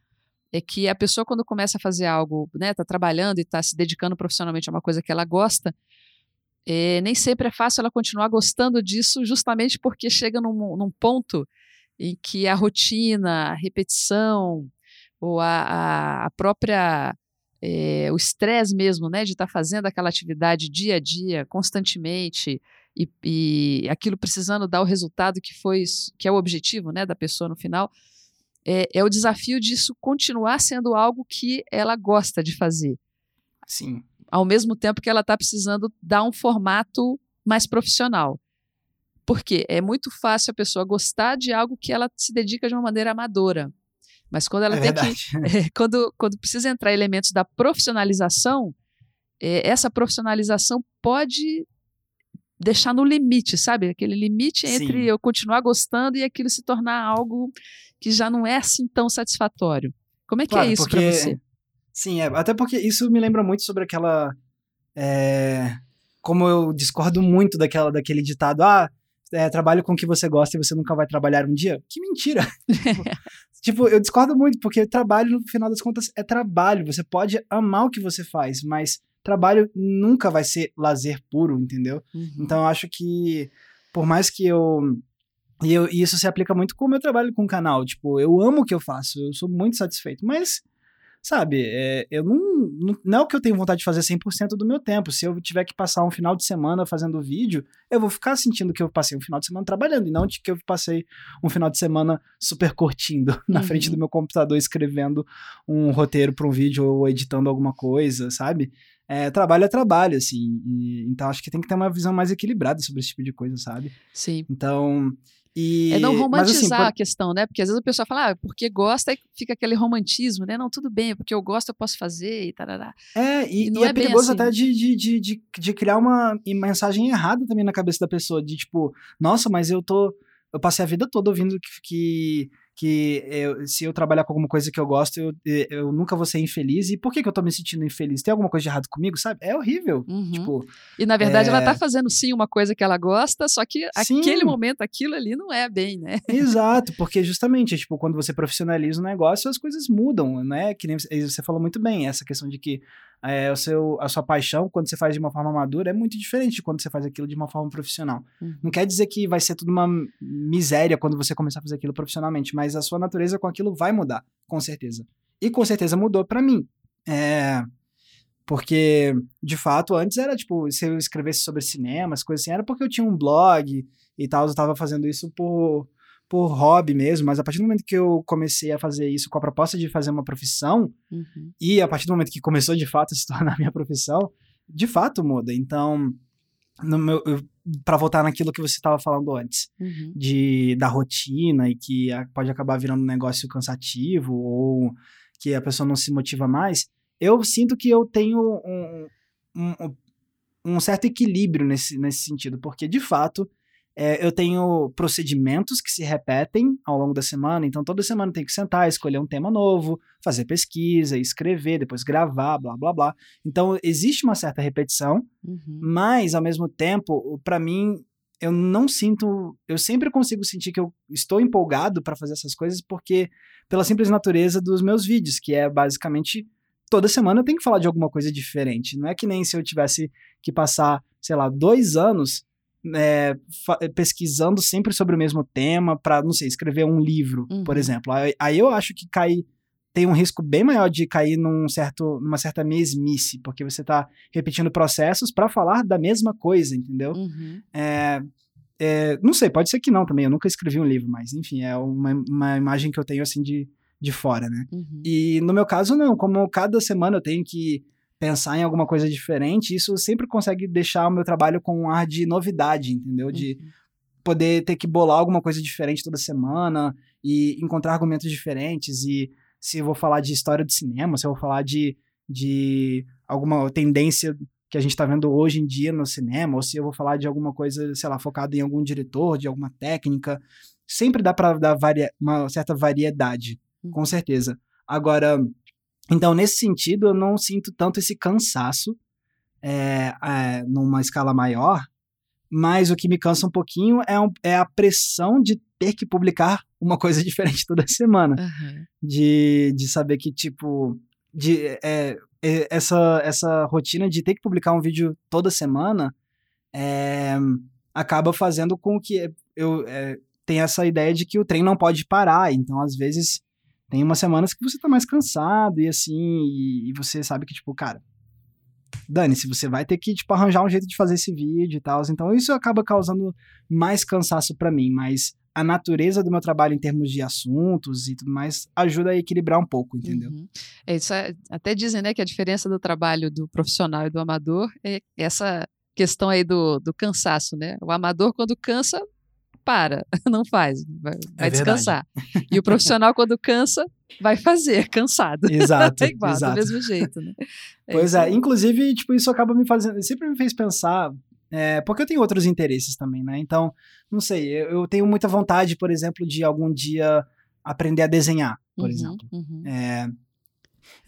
é que a pessoa quando começa a fazer algo, né, tá trabalhando e está se dedicando profissionalmente a uma coisa que ela gosta, é, nem sempre é fácil ela continuar gostando disso, justamente porque chega num, num ponto em que a rotina, a repetição, ou a, a própria. É, o estresse mesmo, né, de estar tá fazendo aquela atividade dia a dia, constantemente, e, e, aquilo precisando dar o resultado que foi, que é o objetivo, né, da pessoa no final, é, é o desafio disso continuar sendo algo que ela gosta de fazer. Sim ao mesmo tempo que ela está precisando dar um formato mais profissional. Porque é muito fácil a pessoa gostar de algo que ela se dedica de uma maneira amadora. Mas quando ela é tem verdade. que. É, quando, quando precisa entrar elementos da profissionalização, é, essa profissionalização pode deixar no limite, sabe? Aquele limite entre Sim. eu continuar gostando e aquilo se tornar algo que já não é assim tão satisfatório. Como é que é claro, é isso para você? Sim, é, até porque isso me lembra muito sobre aquela. É, como eu discordo muito daquela, daquele ditado, ah, é, trabalho com o que você gosta e você nunca vai trabalhar um dia. Que mentira! tipo, eu discordo muito, porque trabalho, no final das contas, é trabalho. Você pode amar o que você faz, mas trabalho nunca vai ser lazer puro, entendeu? Uhum. Então eu acho que, por mais que eu E, eu, e isso se aplica muito com o meu trabalho com o canal. Tipo, eu amo o que eu faço, eu sou muito satisfeito. Mas sabe, é, eu não, não, não é o que eu tenho vontade de fazer 100% do meu tempo. Se eu tiver que passar um final de semana fazendo vídeo, eu vou ficar sentindo que eu passei um final de semana trabalhando, e não de que eu passei um final de semana super curtindo na Uhum. frente do meu computador escrevendo um roteiro para um vídeo ou editando alguma coisa, sabe? É, trabalho é trabalho, assim. e- então acho que tem que ter uma visão mais equilibrada sobre esse tipo de coisa, sabe? Sim. Então. E, É não mas, romantizar assim, por- a questão, né? Porque às vezes a pessoa fala, ah, porque gosta, aí fica aquele romantismo, né? Não, tudo bem, porque eu gosto, eu posso fazer e tarará. É, e, E e é, é perigoso assim. até de, de, de, de, de criar uma mensagem errada também na cabeça da pessoa, de tipo, nossa, mas eu tô. Eu passei a vida toda ouvindo que, que, que eu- se eu trabalhar com alguma coisa que eu gosto, eu, eu nunca vou ser infeliz. E por que, que eu tô me sentindo infeliz? Tem alguma coisa de errado comigo, sabe? É horrível. Uhum. Tipo, E na verdade ela é- tá fazendo sim uma coisa que ela gosta, só que Sim. aquele momento, aquilo ali não é bem, né? Exato, porque justamente, tipo, quando você profissionaliza o negócio, as coisas mudam, né? Que nem você falou muito bem, essa questão de que é, o seu, a sua paixão, quando você faz de uma forma madura, é muito diferente de quando você faz aquilo de uma forma profissional. Uhum. Não quer dizer que vai ser tudo uma miséria quando você começar a fazer aquilo profissionalmente, mas a sua natureza com aquilo vai mudar, com certeza. E com certeza mudou pra mim. É, porque, de fato, antes era tipo, se eu escrevesse sobre cinema, as coisas assim, era porque eu tinha um blog e tal, eu tava fazendo isso por, por hobby mesmo, mas a partir do momento que eu comecei a fazer isso com a proposta de fazer uma profissão, Uhum. e a partir do momento que começou de fato a se tornar minha profissão, de fato muda. Então, no meu, para voltar naquilo que você estava falando antes, Uhum. de da rotina e que a- pode acabar virando um negócio cansativo ou que a pessoa não se motiva mais, eu sinto que eu tenho um, um, um certo equilíbrio nesse, nesse sentido, porque de fato é, eu tenho procedimentos que se repetem ao longo da semana, então toda semana eu tenho que sentar, escolher um tema novo, fazer pesquisa, escrever, depois gravar, blá blá blá. Então existe uma certa repetição, Uhum. mas ao mesmo tempo, para mim, eu não sinto, eu sempre consigo sentir que eu estou empolgado para fazer essas coisas porque pela simples natureza dos meus vídeos, que é basicamente toda semana eu tenho que falar de alguma coisa diferente. Não é que nem se eu tivesse que passar, sei lá, dois anos é, fa- pesquisando sempre sobre o mesmo tema para, não sei, escrever um livro, por Uhum. exemplo. Aí, aí eu acho que cai tem um risco bem maior de cair num certo, numa certa mesmice, porque você está repetindo processos para falar da mesma coisa, entendeu? Uhum. É, é, não sei, pode ser que não também. Eu nunca escrevi um livro, mas enfim, é uma, uma imagem que eu tenho assim de, de fora, né? Uhum. E no meu caso, não. Como cada semana eu tenho que pensar em alguma coisa diferente, isso sempre consegue deixar o meu trabalho com um ar de novidade, entendeu? De Uhum. poder ter que bolar alguma coisa diferente toda semana e encontrar argumentos diferentes. E se eu vou falar de história de cinema, se eu vou falar de, de alguma tendência que a gente está vendo hoje em dia no cinema, ou se eu vou falar de alguma coisa, sei lá, focada em algum diretor, de alguma técnica, sempre dá para dar varia uma certa variedade, com Uhum. certeza. Agora, então, nesse sentido, eu não sinto tanto esse cansaço é, é, numa escala maior, mas o que me cansa um pouquinho é, um- é a pressão de ter que publicar uma coisa diferente toda semana. Aham. De, de saber que, tipo, de, é, essa, essa rotina de ter que publicar um vídeo toda semana acaba fazendo com que eu tenha essa ideia de que o trem não pode parar. Então, às vezes, tem umas semanas que você tá mais cansado e assim, e, e você sabe que, tipo, cara, dane-se, você vai ter que, tipo, arranjar um jeito de fazer esse vídeo e tal. Então, isso acaba causando mais cansaço pra mim, mas a natureza do meu trabalho em termos de assuntos e tudo mais ajuda a equilibrar um pouco, entendeu? Uhum. É, isso é- até dizem né, que a diferença do trabalho do profissional e do amador é essa questão aí do, do cansaço, né? O amador, quando cansa, para, não faz, vai, vai É descansar. E o profissional, quando cansa, vai fazer, cansado. Exato, É igual, exato. do mesmo jeito, né? Pois isso é, inclusive, tipo, isso acaba me fazendo, sempre me fez pensar, é, porque eu tenho outros interesses também, né? Então, não sei, eu, eu tenho muita vontade, por exemplo, de algum dia aprender a desenhar, por Uhum, exemplo. uhum. É,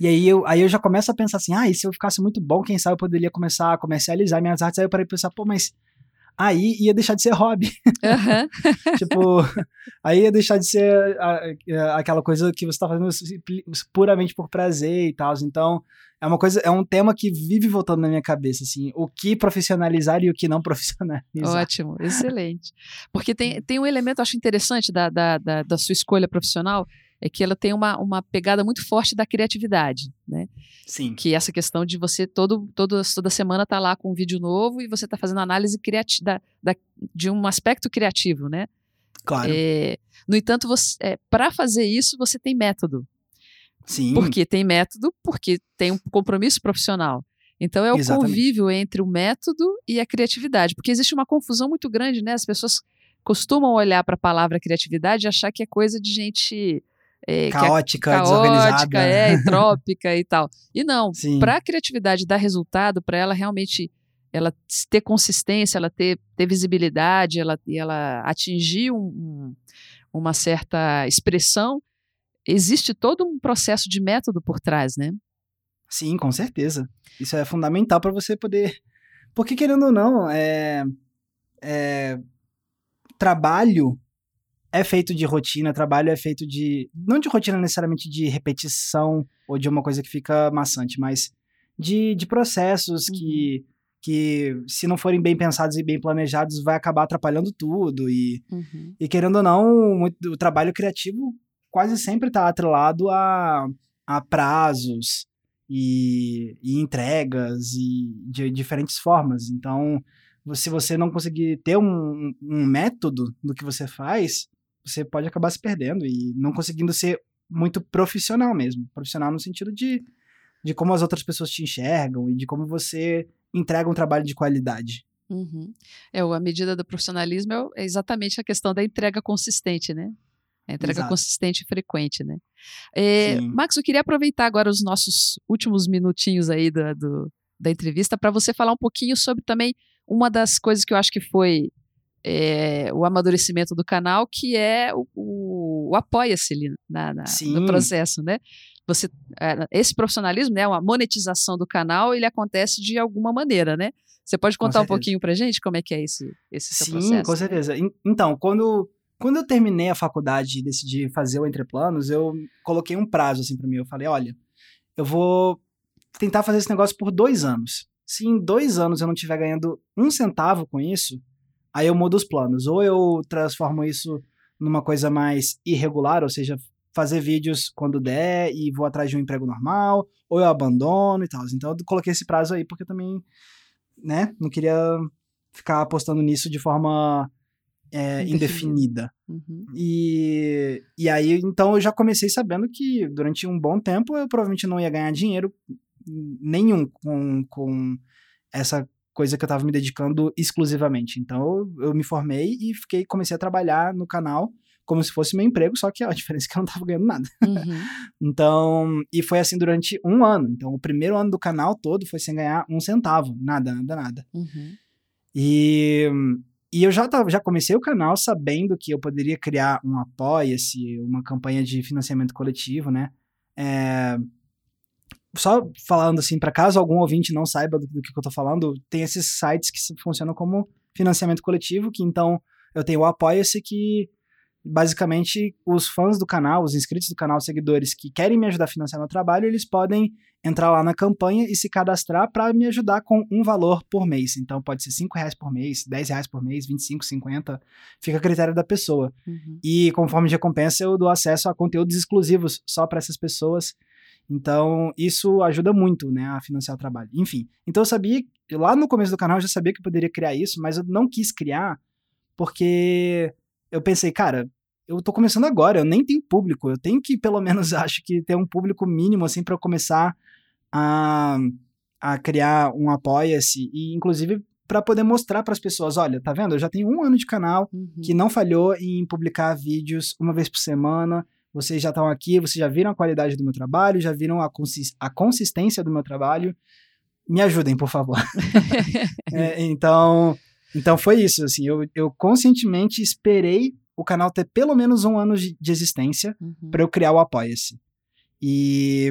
e aí eu, aí eu já começo a pensar assim, ah, e se eu ficasse muito bom, quem sabe eu poderia começar a comercializar minhas artes. Aí eu parei pensar, pô, mas aí ia deixar de ser hobby. Uhum. tipo, aí ia deixar de ser a, aquela coisa que você tá fazendo puramente por prazer e tal. Então, é uma coisa, é um tema que vive voltando na minha cabeça, assim, o que profissionalizar e o que não profissionalizar. Ótimo, excelente. Porque tem, tem um elemento, acho interessante da, da, da, da sua escolha profissional, é que ela tem uma, uma pegada muito forte da criatividade, né? Sim. Que essa questão de você todo, todo toda semana tá lá com um vídeo novo e você tá fazendo análise criativa da, de um aspecto criativo, né? Claro. É, no entanto, é, para fazer isso, você tem método. Sim. Porque tem método, porque tem um compromisso profissional. Então é o Exatamente. convívio entre o método e a criatividade, porque existe uma confusão muito grande, né? As pessoas costumam olhar para a palavra criatividade e achar que é coisa de gente é, caótica, é caótica, é, entrópica e tal. E não, para a criatividade dar resultado, para ela realmente ela ter consistência, ela ter, ter visibilidade, ela, ela atingir um, um, uma certa expressão, existe todo um processo de método por trás, né? Sim, com certeza. Isso é fundamental para você poder. Porque, querendo ou não, é... é... trabalho é feito de rotina, trabalho é feito de. Não de rotina necessariamente de repetição ou de uma coisa que fica maçante, mas de, de processos uhum. que, que, se não forem bem pensados e bem planejados, vai acabar atrapalhando tudo. E, uhum. e querendo ou não, o trabalho criativo quase sempre está atrelado a, a prazos e, e entregas e de diferentes formas. Então, se você não conseguir ter um, um método no que você faz, você pode acabar se perdendo e não conseguindo ser muito profissional mesmo. Profissional no sentido de, de como as outras pessoas te enxergam e de como você entrega um trabalho de qualidade. Uhum. É, a medida do profissionalismo é, é exatamente a questão da entrega consistente, né? A entrega Exato. consistente e frequente, né? É, Max, eu queria aproveitar agora os nossos últimos minutinhos aí do, do da entrevista para você falar um pouquinho sobre também uma das coisas que eu acho que foi é, o amadurecimento do canal, que é o, o, o apoia-se ali na, na no processo, né? Você, é, esse profissionalismo, né, uma monetização do canal, ele acontece de alguma maneira, né? Você pode contar um pouquinho pra gente como é que é esse, esse Sim, processo? Sim, com certeza. Então, quando quando eu terminei a faculdade e decidi fazer o Entreplanos, eu coloquei um prazo assim para mim. Eu falei, olha, eu vou tentar fazer esse negócio por dois anos. Se em dois anos eu não estiver ganhando um centavo com isso, aí eu mudo os planos. Ou eu transformo isso numa coisa mais irregular, ou seja, fazer vídeos quando der e vou atrás de um emprego normal, ou eu abandono e tal. Então eu coloquei esse prazo aí porque também, né, não queria ficar apostando nisso de forma é, indefinida. Uhum. E, e aí, então, eu já comecei sabendo que durante um bom tempo eu provavelmente não ia ganhar dinheiro nenhum com, com essa coisa que eu estava me dedicando exclusivamente. Então, eu, eu me formei e fiquei comecei a trabalhar no canal como se fosse meu emprego, só que a diferença é que eu não estava ganhando nada. Uhum. então, e foi assim durante um ano. Então, o primeiro ano do canal todo foi sem ganhar um centavo, nada, nada, nada. Uhum. E e eu já, tava, já comecei o canal sabendo que eu poderia criar um apoia-se, uma campanha de financiamento coletivo, né? É, só falando assim, para caso algum ouvinte não saiba do, do, que eu tô falando, tem esses sites que funcionam como financiamento coletivo, que então eu tenho o Apoia-se que basicamente os fãs do canal, os inscritos do canal, os seguidores que querem me ajudar a financiar meu trabalho, eles podem entrar lá na campanha e se cadastrar para me ajudar com um valor por mês. Então pode ser 5 reais por mês, 10 reais por mês, 25, 50, fica a critério da pessoa. Uhum. E conforme de recompensa eu dou acesso a conteúdos exclusivos só para essas pessoas. Então isso ajuda muito, né, a financiar o trabalho. Enfim, então eu sabia, lá no começo do canal eu já sabia que eu poderia criar isso, mas eu não quis criar porque eu pensei, cara, eu tô começando agora, eu nem tenho público, eu tenho que pelo menos acho que ter um público mínimo assim para eu começar a, a criar um apoia-se e inclusive para poder mostrar para as pessoas, olha, tá vendo? Eu já tenho um ano de canal uhum. que não falhou em publicar vídeos uma vez por semana. Vocês já estão aqui, vocês já viram a qualidade do meu trabalho, já viram a, consist a consistência do meu trabalho. Me ajudem, por favor. é, então, então foi isso. Assim, eu, eu conscientemente esperei o canal ter pelo menos um ano de, de existência uhum. para eu criar o Apoia-se. E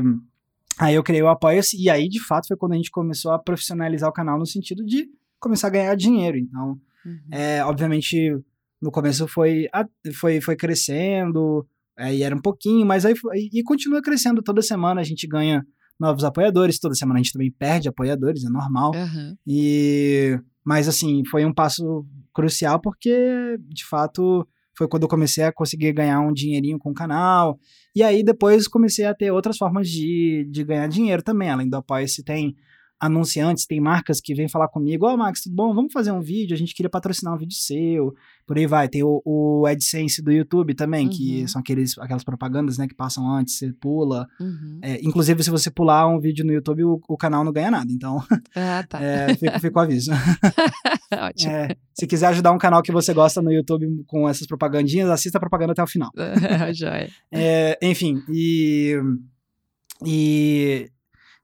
aí eu criei o Apoia-se, e aí de fato foi quando a gente começou a profissionalizar o canal no sentido de começar a ganhar dinheiro. Então, Uhum. É, obviamente, no começo foi, foi, foi crescendo, é, e era um pouquinho, mas aí foi, e continua crescendo toda semana. A gente ganha novos apoiadores, toda semana a gente também perde apoiadores, é normal. Uhum. E mas assim, foi um passo crucial porque de fato foi quando eu comecei a conseguir ganhar um dinheirinho com o canal. E aí depois comecei a ter outras formas de, de ganhar dinheiro também. Além do Apoia-se, tem anunciantes, tem marcas que vêm falar comigo, ó, oh, Max, tudo bom? Vamos fazer um vídeo, a gente queria patrocinar um vídeo seu, por aí vai. Tem o, o AdSense do YouTube também, uhum. que são aqueles, aquelas propagandas, né, que passam antes, você pula. Uhum. É, inclusive, se você pular um vídeo no YouTube, o, o canal não ganha nada, então ah, tá. é, fica, fica o aviso. Ótimo. É, se quiser ajudar um canal que você gosta no YouTube com essas propagandinhas, assista a propaganda até o final. Já é. é. Enfim, e... E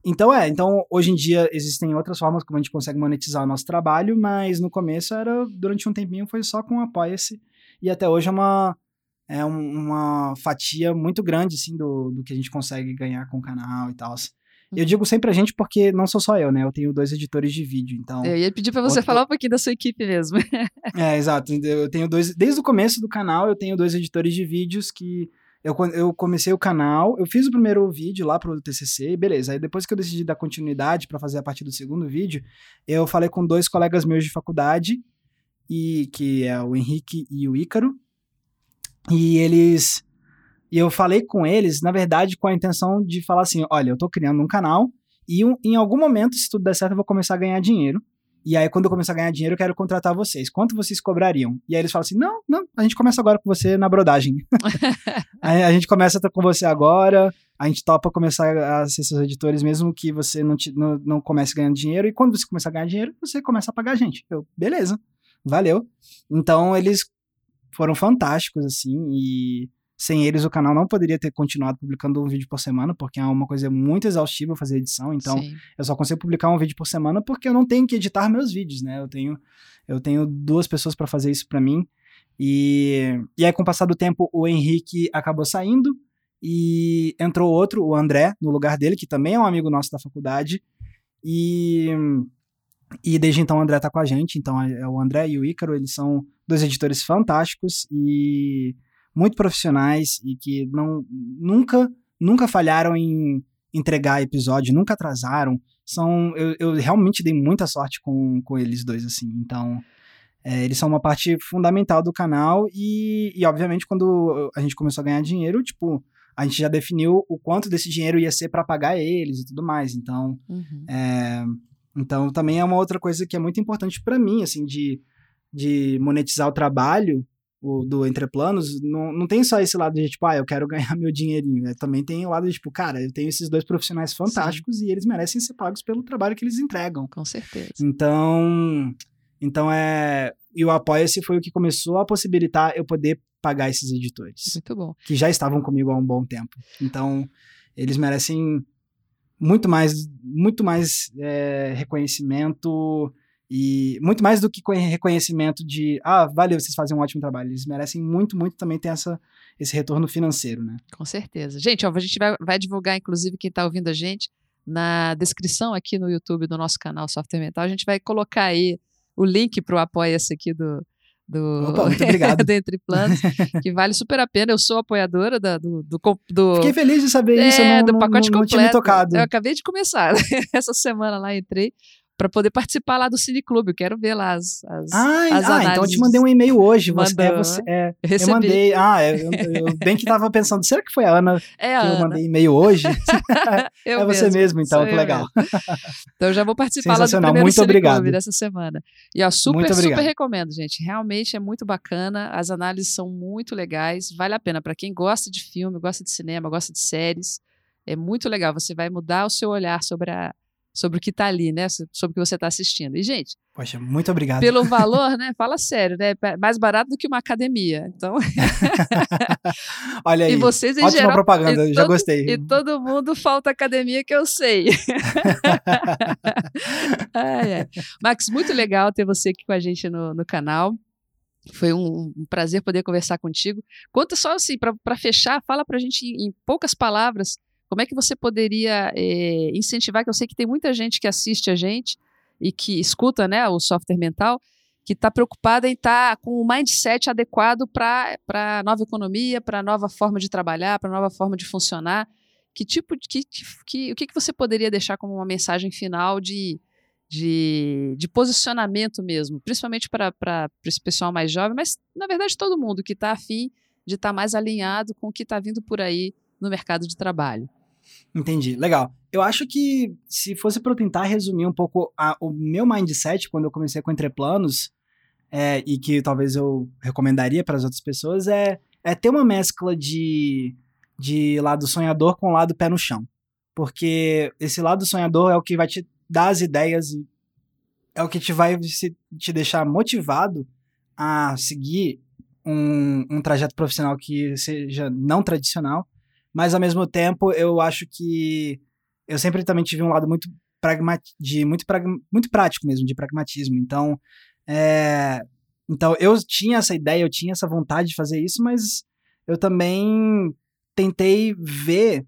então é, então hoje em dia existem outras formas como a gente consegue monetizar o nosso trabalho, mas no começo era, durante um tempinho foi só com Apoia-se, e até hoje é uma, é uma fatia muito grande, assim, do, do que a gente consegue ganhar com o canal e tal. Eu uhum. digo sempre a gente porque não sou só eu, né? Eu tenho dois editores de vídeo, então... Eu ia pedir para você outro... falar um pouquinho da sua equipe mesmo. é, exato. Eu tenho dois... Desde o começo do canal, eu tenho dois editores de vídeos que eu, eu comecei o canal, eu fiz o primeiro vídeo lá pro TCC, beleza. Aí depois que eu decidi dar continuidade para fazer a partir do segundo vídeo, eu falei com dois colegas meus de faculdade, e que é o Henrique e o Ícaro. E eles e eu falei com eles, na verdade, com a intenção de falar assim: olha, eu tô criando um canal e um, em algum momento, se tudo der certo, eu vou começar a ganhar dinheiro. E aí, quando eu começar a ganhar dinheiro, eu quero contratar vocês. Quanto vocês cobrariam? E aí eles falam assim: não, não, a gente começa agora com você na brodagem. a gente começa com você agora, a gente topa começar a ser seus editores, mesmo que você não, te, não, não comece ganhando dinheiro. E quando você começar a ganhar dinheiro, você começa a pagar a gente. Eu, beleza, valeu. Então eles foram fantásticos, assim, e sem eles, o canal não poderia ter continuado publicando um vídeo por semana, porque é uma coisa muito exaustiva fazer edição. Então, Sim. eu só consigo publicar um vídeo por semana porque eu não tenho que editar meus vídeos, né? Eu tenho, eu tenho duas pessoas para fazer isso para mim. E, e aí, com o passar do tempo, o Henrique acabou saindo e entrou outro, o André, no lugar dele, que também é um amigo nosso da faculdade. E, e desde então o André tá com a gente. Então, é, é o André e o Ícaro, eles são dois editores fantásticos e muito profissionais e que não nunca nunca falharam em entregar episódio, nunca atrasaram. São eu, eu realmente dei muita sorte com, com eles dois assim. Então, é, eles são uma parte fundamental do canal e, e, obviamente, quando a gente começou a ganhar dinheiro, tipo, a gente já definiu o quanto desse dinheiro ia ser para pagar eles e tudo mais. Então, uhum. é, então também é uma outra coisa que é muito importante para mim, assim, de, de monetizar o trabalho o, do Entreplanos, não, não tem só esse lado de, tipo, ah, eu quero ganhar meu dinheirinho. Né? Também tem o lado de, tipo, cara, eu tenho esses dois profissionais fantásticos Sim. e eles merecem ser pagos pelo trabalho que eles entregam. Com certeza. Então, então é... E o Apoia-se foi o que começou a possibilitar eu poder pagar esses editores. Muito bom. Que já estavam comigo há um bom tempo. Então, eles merecem muito mais, muito mais é, reconhecimento e muito mais do que reconhecimento de, ah, valeu, vocês fazem um ótimo trabalho. Eles merecem muito, muito também ter essa, esse retorno financeiro, né? Com certeza. Gente, ó, a gente vai, vai divulgar, inclusive, quem está ouvindo a gente, na descrição aqui no YouTube do nosso canal Software Mental, a gente vai colocar aí o link para o Apoia-se aqui do, do, Opa, muito obrigado. do Entre Planos, que vale super a pena. Eu sou apoiadora da, do, do, do, Fiquei feliz de saber é, isso. Não, do pacote não, não, completo. Não tinha me tocado. Eu acabei de começar. Essa semana lá entrei para poder participar lá do Cine Clube. Eu quero ver lá as, as, Ai, as ah, então eu te mandei um e-mail hoje. Você, é, você, é, eu mandei. Ah, é, eu, eu, bem que tava pensando, será que foi a Ana é a que Ana. eu mandei e-mail hoje? é você mesmo, então, que legal. Então eu já vou participar lá do primeiro muito obrigado. Dessa semana. E ó, super, super recomendo, gente. Realmente é muito bacana. As análises são muito legais. Vale a pena para quem gosta de filme, gosta de cinema, gosta de séries. É muito legal. Você vai mudar o seu olhar sobre a, sobre o que está ali, né? Sobre o que você está assistindo. E, gente. Poxa, muito obrigado. Pelo valor, né? Fala sério, né? Mais barato do que uma academia. Então. Olha aí. E vocês, em Ótima geral, propaganda, já todo, gostei. E todo mundo falta academia que eu sei. Max, muito legal ter você aqui com a gente no, no canal. Foi um, um, prazer poder conversar contigo. Conta só assim, para fechar, fala para a gente em, em poucas palavras como é que você poderia é, incentivar, que eu sei que tem muita gente que assiste a gente e que escuta né, o software mental, que está preocupada em estar tá com o mindset adequado para a nova economia, para a nova forma de trabalhar, para a nova forma de funcionar. Que tipo de. Que, que, o que, que você poderia deixar como uma mensagem final de, de, de posicionamento mesmo, principalmente para esse pessoal mais jovem, mas na verdade todo mundo que está afim de estar tá mais alinhado com o que está vindo por aí no mercado de trabalho. Entendi, legal. Eu acho que se fosse para eu tentar resumir um pouco a, o meu mindset quando eu comecei com Entreplanos, é, e que talvez eu recomendaria para as outras pessoas, é, é ter uma mescla de, de lado sonhador com lado pé no chão. Porque esse lado sonhador é o que vai te dar as ideias e é o que te vai se, te deixar motivado a seguir um, um trajeto profissional que seja não tradicional mas ao mesmo tempo eu acho que eu sempre também tive um lado muito de muito, muito prático mesmo, de pragmatismo. Então, é, então eu tinha essa ideia, eu tinha essa vontade de fazer isso, mas eu também tentei ver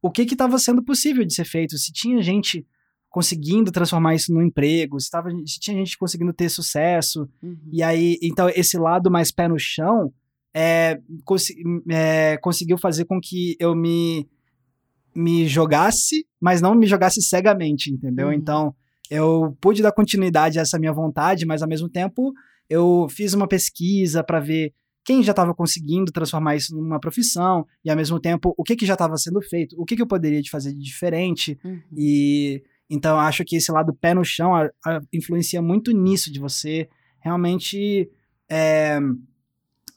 o que estava sendo possível de ser feito, se tinha gente conseguindo transformar isso num emprego, se, tava, se tinha gente conseguindo ter sucesso. Uhum. E aí, então, esse lado mais pé no chão é, cons é, conseguiu fazer com que eu me, me jogasse, mas não me jogasse cegamente, entendeu? Uhum. Então, eu pude dar continuidade a essa minha vontade, mas ao mesmo tempo eu fiz uma pesquisa para ver quem já estava conseguindo transformar isso numa profissão e ao mesmo tempo o que, que já estava sendo feito, o que, que eu poderia fazer de diferente uhum. e então acho que esse lado pé no chão a, a, influencia muito nisso de você realmente é,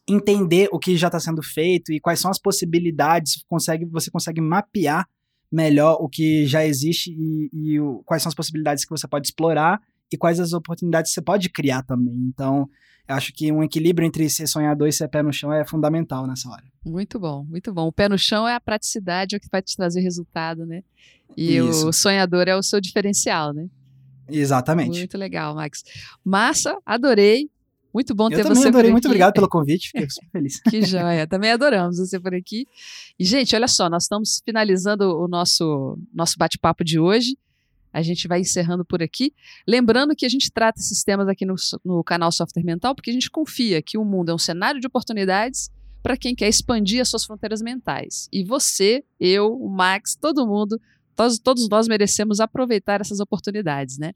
entender o que já está sendo feito e quais são as possibilidades, consegue, você consegue mapear melhor o que já existe e, e o, quais são as possibilidades que você pode explorar e quais as oportunidades você pode criar também. Então, eu acho que um equilíbrio entre ser sonhador e ser pé no chão é fundamental nessa hora. Muito bom, muito bom. O pé no chão é a praticidade, é o que vai te trazer resultado, né? E Isso. o sonhador é o seu diferencial, né? Exatamente. Muito legal, Max. Massa, adorei. Muito bom ter eu também você adorei, por muito obrigado pelo convite, fiquei super feliz. que joia, também adoramos você por aqui. E, gente, olha só, nós estamos finalizando o nosso, nosso bate-papo de hoje. A gente vai encerrando por aqui. Lembrando que a gente trata esses temas aqui no, no canal Software Mental, porque a gente confia que o mundo é um cenário de oportunidades para quem quer expandir as suas fronteiras mentais. E você, eu, o Max, todo mundo, todos, todos nós merecemos aproveitar essas oportunidades, né?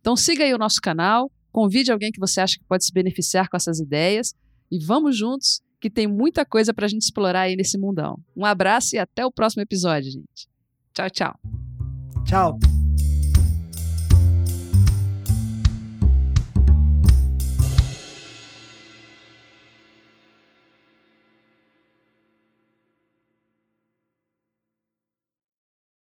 Então siga aí o nosso canal, Convide alguém que você acha que pode se beneficiar com essas ideias e vamos juntos, que tem muita coisa para a gente explorar aí nesse mundão. Um abraço e até o próximo episódio, gente. Tchau, tchau. Tchau.